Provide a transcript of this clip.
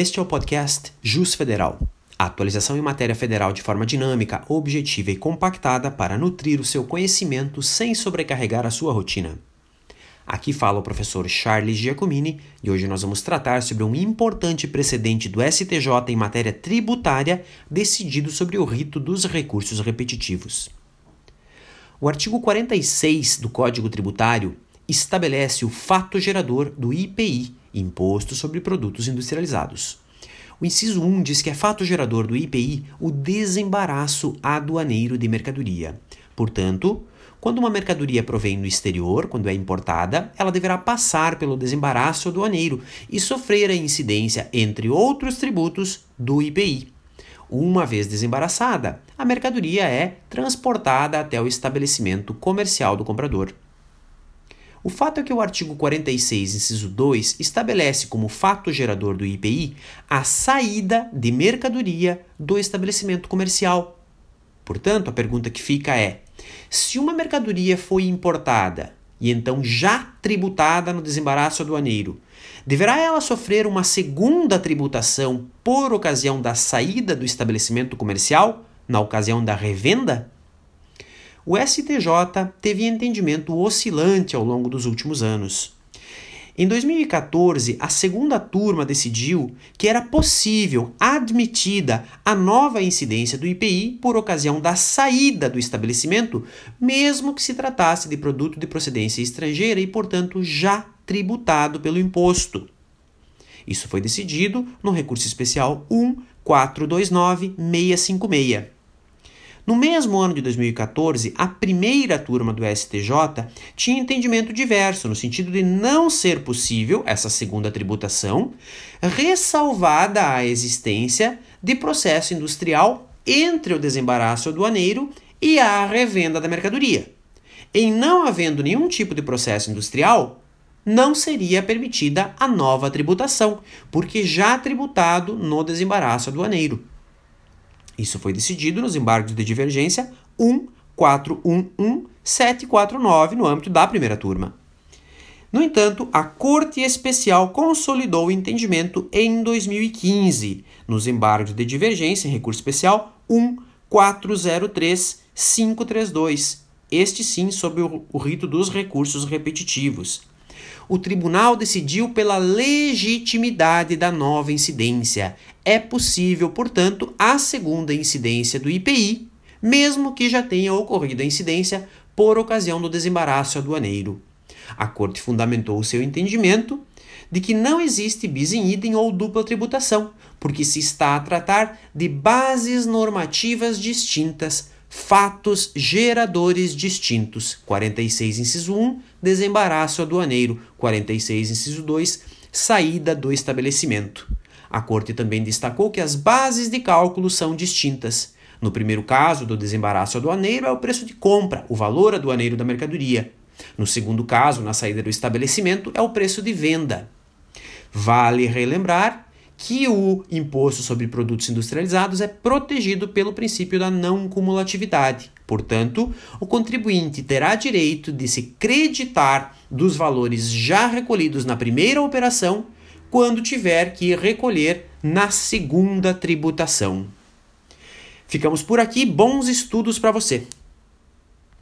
Este é o podcast Jus Federal. A atualização em matéria federal de forma dinâmica, objetiva e compactada para nutrir o seu conhecimento sem sobrecarregar a sua rotina. Aqui fala o professor Charles Giacomini e hoje nós vamos tratar sobre um importante precedente do STJ em matéria tributária decidido sobre o rito dos recursos repetitivos. O artigo 46 do Código Tributário estabelece o fato gerador do IPI, Imposto sobre Produtos Industrializados. O inciso 1 diz que é fato gerador do IPI o desembaraço aduaneiro de mercadoria. Portanto, quando uma mercadoria provém do exterior, quando é importada, ela deverá passar pelo desembaraço aduaneiro e sofrer a incidência, entre outros tributos, do IPI. Uma vez desembaraçada, a mercadoria é transportada até o estabelecimento comercial do comprador. O fato é que o artigo 46, inciso 2, estabelece como fato gerador do IPI a saída de mercadoria do estabelecimento comercial. Portanto, a pergunta que fica é: se uma mercadoria foi importada e então já tributada no desembaraço aduaneiro, deverá ela sofrer uma segunda tributação por ocasião da saída do estabelecimento comercial, na ocasião da revenda? O STJ teve entendimento oscilante ao longo dos últimos anos. Em 2014, a segunda turma decidiu que era possível admitida a nova incidência do IPI por ocasião da saída do estabelecimento, mesmo que se tratasse de produto de procedência estrangeira e, portanto, já tributado pelo imposto. Isso foi decidido no recurso especial 1429656. No mesmo ano de 2014, a primeira turma do STJ tinha entendimento diverso, no sentido de não ser possível essa segunda tributação, ressalvada a existência de processo industrial entre o desembaraço aduaneiro e a revenda da mercadoria. Em não havendo nenhum tipo de processo industrial, não seria permitida a nova tributação, porque já tributado no desembaraço aduaneiro. Isso foi decidido nos embargos de divergência 1411749 no âmbito da primeira turma. No entanto, a Corte Especial consolidou o entendimento em 2015, nos embargos de divergência em recurso especial 1403532, este sim sobre o, o rito dos recursos repetitivos o tribunal decidiu pela legitimidade da nova incidência. É possível, portanto, a segunda incidência do IPI, mesmo que já tenha ocorrido a incidência por ocasião do desembaraço aduaneiro. A Corte fundamentou o seu entendimento de que não existe bis in idem ou dupla tributação, porque se está a tratar de bases normativas distintas fatos geradores distintos. 46, inciso 1, desembaraço aduaneiro. 46, inciso 2, saída do estabelecimento. A Corte também destacou que as bases de cálculo são distintas. No primeiro caso, do desembaraço aduaneiro, é o preço de compra, o valor aduaneiro da mercadoria. No segundo caso, na saída do estabelecimento, é o preço de venda. Vale relembrar que o imposto sobre produtos industrializados é protegido pelo princípio da não cumulatividade. Portanto, o contribuinte terá direito de se creditar dos valores já recolhidos na primeira operação quando tiver que recolher na segunda tributação. Ficamos por aqui, bons estudos para você.